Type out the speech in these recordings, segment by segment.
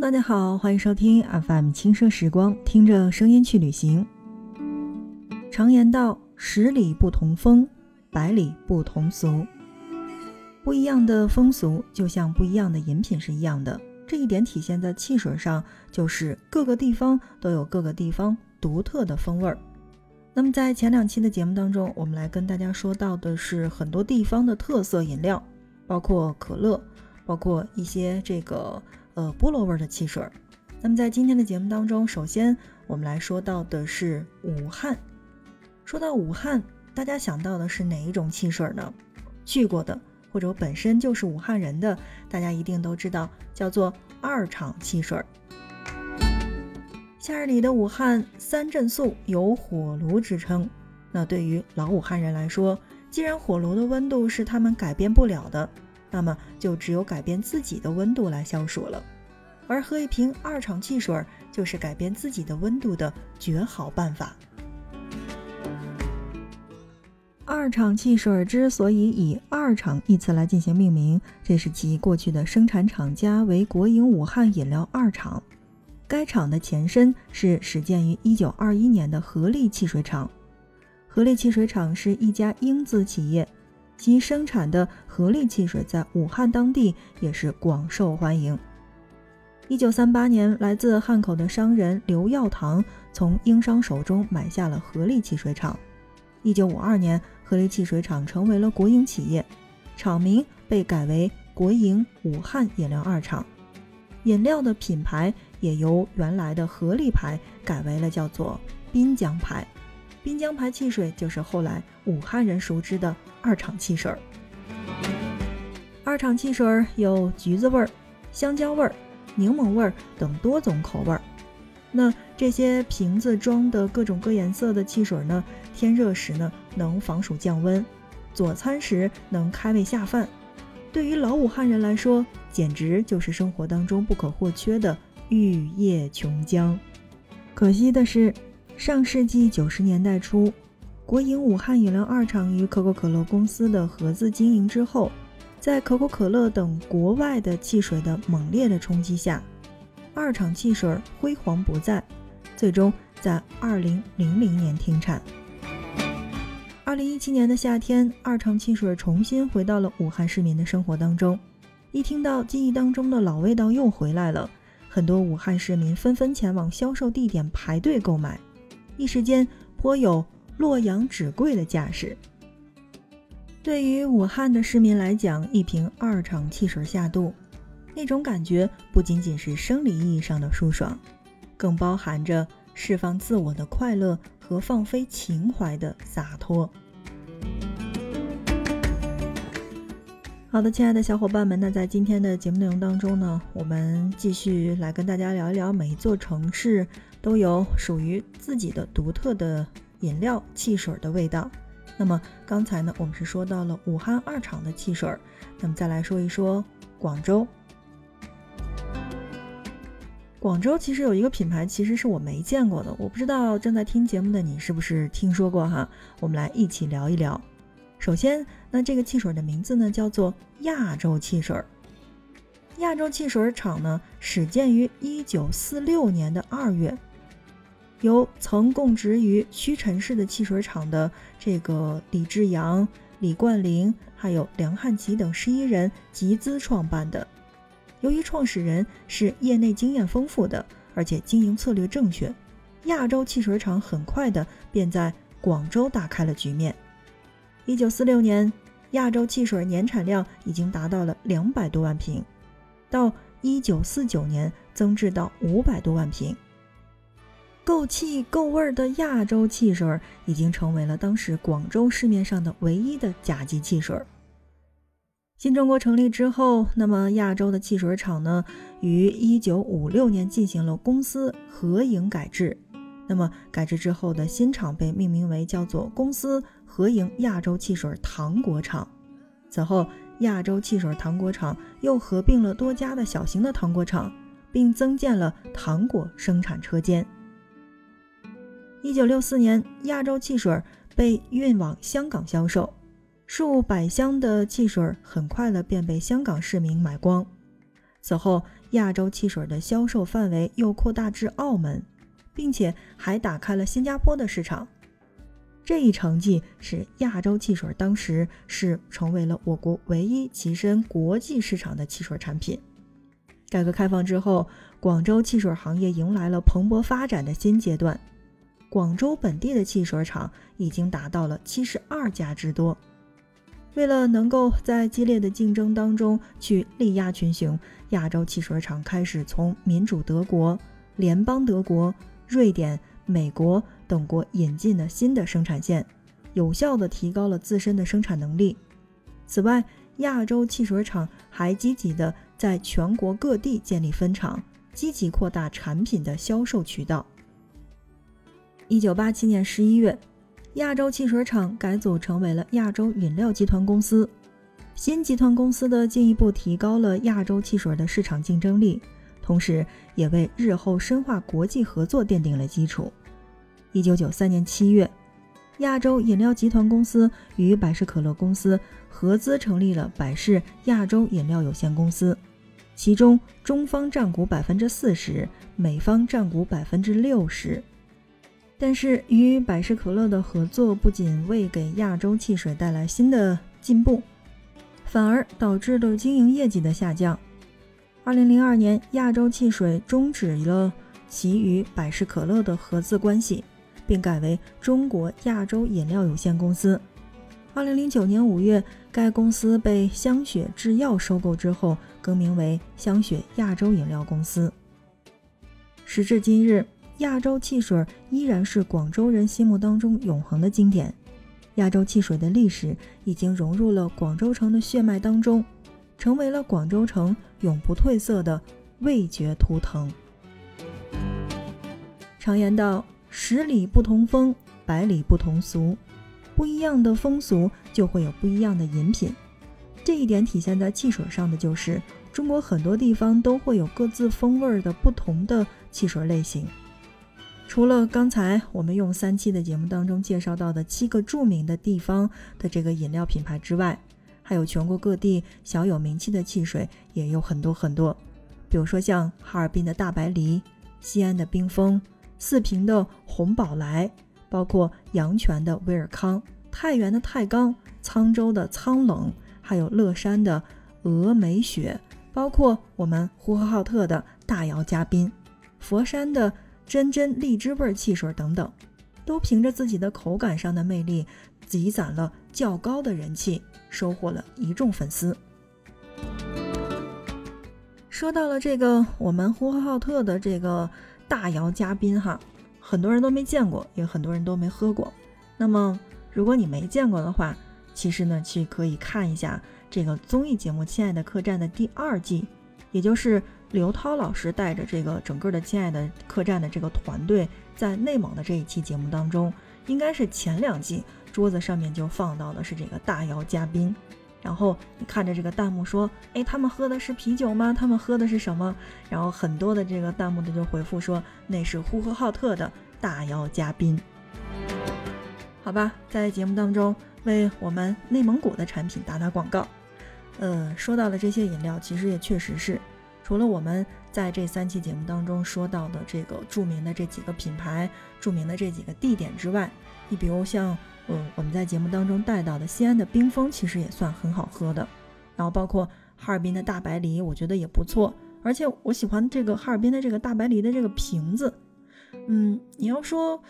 大家好，欢迎收听 FM 轻奢时光，听着声音去旅行。常言道，十里不同风，百里不同俗。不一样的风俗，就像不一样的饮品是一样的。这一点体现在汽水上，就是各个地方都有各个地方独特的风味儿。那么在前两期的节目当中，我们来跟大家说到的是很多地方的特色饮料，包括可乐，包括一些这个。呃，菠萝味的汽水。那么在今天的节目当中，首先我们来说到的是武汉。说到武汉，大家想到的是哪一种汽水呢？去过的或者本身就是武汉人的，大家一定都知道，叫做二厂汽水。夏日里的武汉三镇素有火炉之称。那对于老武汉人来说，既然火炉的温度是他们改变不了的。那么就只有改变自己的温度来消暑了，而喝一瓶二厂汽水就是改变自己的温度的绝好办法。二厂汽水之所以以“二厂”一词来进行命名，这是其过去的生产厂家为国营武汉饮料二厂。该厂的前身是始建于1921年的合力汽水厂，合力汽水厂是一家英资企业。其生产的合力汽水在武汉当地也是广受欢迎。一九三八年，来自汉口的商人刘耀堂从英商手中买下了合力汽水厂。一九五二年，合力汽水厂成为了国营企业，厂名被改为国营武汉饮料二厂，饮料的品牌也由原来的合力牌改为了叫做滨江牌。滨江牌汽水就是后来武汉人熟知的。二厂汽水，二厂汽水有橘子味儿、香蕉味儿、柠檬味儿等多种口味儿。那这些瓶子装的各种各颜色的汽水呢？天热时呢能防暑降温，佐餐时能开胃下饭。对于老武汉人来说，简直就是生活当中不可或缺的玉液琼浆。可惜的是，上世纪九十年代初。国营武汉饮料二厂与可口可乐公司的合资经营之后，在可口可乐等国外的汽水的猛烈的冲击下，二厂汽水辉煌不再，最终在二零零零年停产。二零一七年的夏天，二厂汽水重新回到了武汉市民的生活当中。一听到记忆当中的老味道又回来了，很多武汉市民纷纷前往销售地点排队购买，一时间颇有。洛阳纸贵的架势，对于武汉的市民来讲，一瓶二厂汽水下肚，那种感觉不仅仅是生理意义上的舒爽，更包含着释放自我的快乐和放飞情怀的洒脱。好的，亲爱的小伙伴们，那在今天的节目内容当中呢，我们继续来跟大家聊一聊，每一座城市都有属于自己的独特的。饮料、汽水的味道。那么刚才呢，我们是说到了武汉二厂的汽水。那么再来说一说广州。广州其实有一个品牌，其实是我没见过的，我不知道正在听节目的你是不是听说过哈？我们来一起聊一聊。首先，那这个汽水的名字呢，叫做亚洲汽水。亚洲汽水厂呢，始建于一九四六年的二月。由曾供职于屈臣氏的汽水厂的这个李志阳、李冠霖，还有梁汉奇等十一人集资创办的。由于创始人是业内经验丰富的，而且经营策略正确，亚洲汽水厂很快的便在广州打开了局面。一九四六年，亚洲汽水年产量已经达到了两百多万瓶，到一九四九年增至到五百多万瓶。够气够味儿的亚洲汽水已经成为了当时广州市面上的唯一的甲级汽水。新中国成立之后，那么亚洲的汽水厂呢，于一九五六年进行了公司合营改制。那么改制之后的新厂被命名为叫做公司合营亚洲汽水糖果厂。此后，亚洲汽水糖果厂又合并了多家的小型的糖果厂，并增建了糖果生产车间。一九六四年，亚洲汽水被运往香港销售，数百箱的汽水很快的便被香港市民买光。此后，亚洲汽水的销售范围又扩大至澳门，并且还打开了新加坡的市场。这一成绩使亚洲汽水当时是成为了我国唯一跻身国际市场的汽水产品。改革开放之后，广州汽水行业迎来了蓬勃发展的新阶段。广州本地的汽水厂已经达到了七十二家之多。为了能够在激烈的竞争当中去力压群雄，亚洲汽水厂开始从民主德国、联邦德国、瑞典、美国等国引进了新的生产线，有效地提高了自身的生产能力。此外，亚洲汽水厂还积极地在全国各地建立分厂，积极扩大产品的销售渠道。一九八七年十一月，亚洲汽水厂改组成为了亚洲饮料集团公司。新集团公司的进一步提高了亚洲汽水的市场竞争力，同时也为日后深化国际合作奠定了基础。一九九三年七月，亚洲饮料集团公司与百事可乐公司合资成立了百事亚洲饮料有限公司，其中中方占股百分之四十，美方占股百分之六十。但是，与百事可乐的合作不仅未给亚洲汽水带来新的进步，反而导致了经营业绩的下降。二零零二年，亚洲汽水终止了其与百事可乐的合资关系，并改为中国亚洲饮料有限公司。二零零九年五月，该公司被香雪制药收购之后，更名为香雪亚洲饮料公司。时至今日。亚洲汽水依然是广州人心目当中永恒的经典。亚洲汽水的历史已经融入了广州城的血脉当中，成为了广州城永不褪色的味觉图腾。常言道：“十里不同风，百里不同俗。”不一样的风俗就会有不一样的饮品。这一点体现在汽水上的就是，中国很多地方都会有各自风味的不同的汽水类型。除了刚才我们用三期的节目当中介绍到的七个著名的地方的这个饮料品牌之外，还有全国各地小有名气的汽水也有很多很多。比如说像哈尔滨的大白梨、西安的冰峰、四平的红宝来，包括阳泉的威尔康、太原的太钢、沧州的苍冷，还有乐山的峨眉雪，包括我们呼和浩特的大窑嘉宾、佛山的。真真荔枝味汽水等等，都凭着自己的口感上的魅力，积攒了较高的人气，收获了一众粉丝。说到了这个我们呼和浩特的这个大窑嘉宾哈，很多人都没见过，也很多人都没喝过。那么如果你没见过的话，其实呢，去可以看一下这个综艺节目《亲爱的客栈》的第二季，也就是。刘涛老师带着这个整个的《亲爱的客栈》的这个团队，在内蒙的这一期节目当中，应该是前两季桌子上面就放到的是这个大窑嘉宾。然后你看着这个弹幕说：“哎，他们喝的是啤酒吗？他们喝的是什么？”然后很多的这个弹幕的就回复说：“那是呼和浩特的大窑嘉宾。”好吧，在节目当中为我们内蒙古的产品打打广告。呃，说到的这些饮料，其实也确实是。除了我们在这三期节目当中说到的这个著名的这几个品牌、著名的这几个地点之外，你比如像，嗯，我们在节目当中带到的西安的冰峰，其实也算很好喝的。然后包括哈尔滨的大白梨，我觉得也不错。而且我喜欢这个哈尔滨的这个大白梨的这个瓶子。嗯，你要说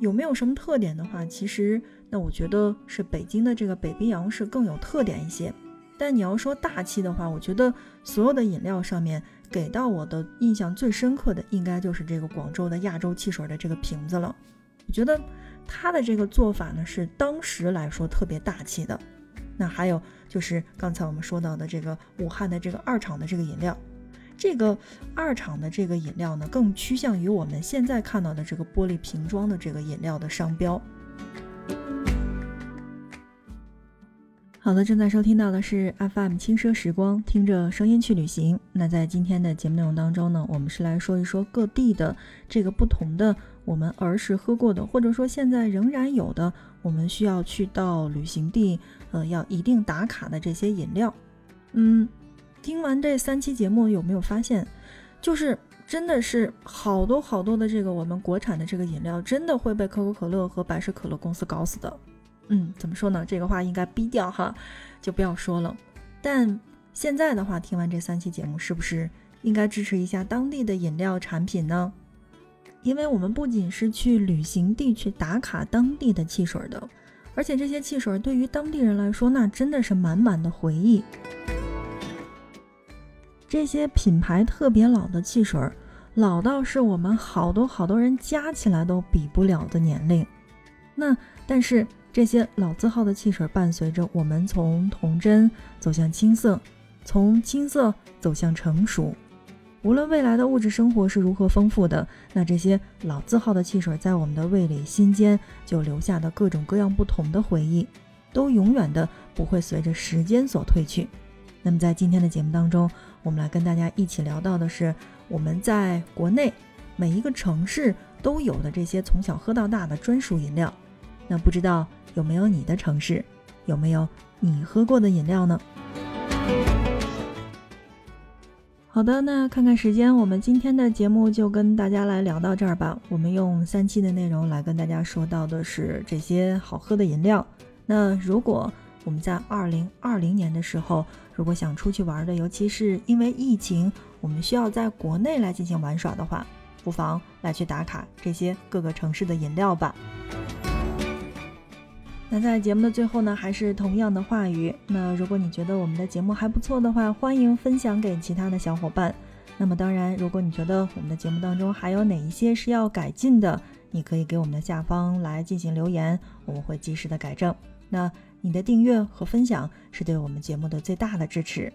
有没有什么特点的话，其实那我觉得是北京的这个北冰洋是更有特点一些。但你要说大气的话，我觉得所有的饮料上面给到我的印象最深刻的，应该就是这个广州的亚洲汽水的这个瓶子了。我觉得它的这个做法呢，是当时来说特别大气的。那还有就是刚才我们说到的这个武汉的这个二厂的这个饮料，这个二厂的这个饮料呢，更趋向于我们现在看到的这个玻璃瓶装的这个饮料的商标。好的，正在收听到的是 FM 轻奢时光，听着声音去旅行。那在今天的节目内容当中呢，我们是来说一说各地的这个不同的我们儿时喝过的，或者说现在仍然有的，我们需要去到旅行地，呃，要一定打卡的这些饮料。嗯，听完这三期节目，有没有发现，就是真的是好多好多的这个我们国产的这个饮料，真的会被可口可乐和百事可乐公司搞死的。嗯，怎么说呢？这个话应该逼掉哈，就不要说了。但现在的话，听完这三期节目，是不是应该支持一下当地的饮料产品呢？因为我们不仅是去旅行地去打卡当地的汽水的，而且这些汽水对于当地人来说，那真的是满满的回忆。这些品牌特别老的汽水，老到是我们好多好多人加起来都比不了的年龄。那但是这些老字号的汽水，伴随着我们从童真走向青涩，从青涩走向成熟。无论未来的物质生活是如何丰富的，那这些老字号的汽水在我们的胃里、心间就留下的各种各样不同的回忆，都永远的不会随着时间所褪去。那么在今天的节目当中，我们来跟大家一起聊到的是我们在国内每一个城市都有的这些从小喝到大的专属饮料。那不知道有没有你的城市，有没有你喝过的饮料呢？好的，那看看时间，我们今天的节目就跟大家来聊到这儿吧。我们用三期的内容来跟大家说到的是这些好喝的饮料。那如果我们在二零二零年的时候，如果想出去玩的，尤其是因为疫情，我们需要在国内来进行玩耍的话，不妨来去打卡这些各个城市的饮料吧。那在节目的最后呢，还是同样的话语。那如果你觉得我们的节目还不错的话，欢迎分享给其他的小伙伴。那么当然，如果你觉得我们的节目当中还有哪一些是要改进的，你可以给我们的下方来进行留言，我们会及时的改正。那你的订阅和分享是对我们节目的最大的支持。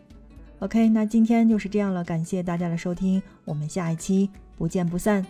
OK，那今天就是这样了，感谢大家的收听，我们下一期不见不散。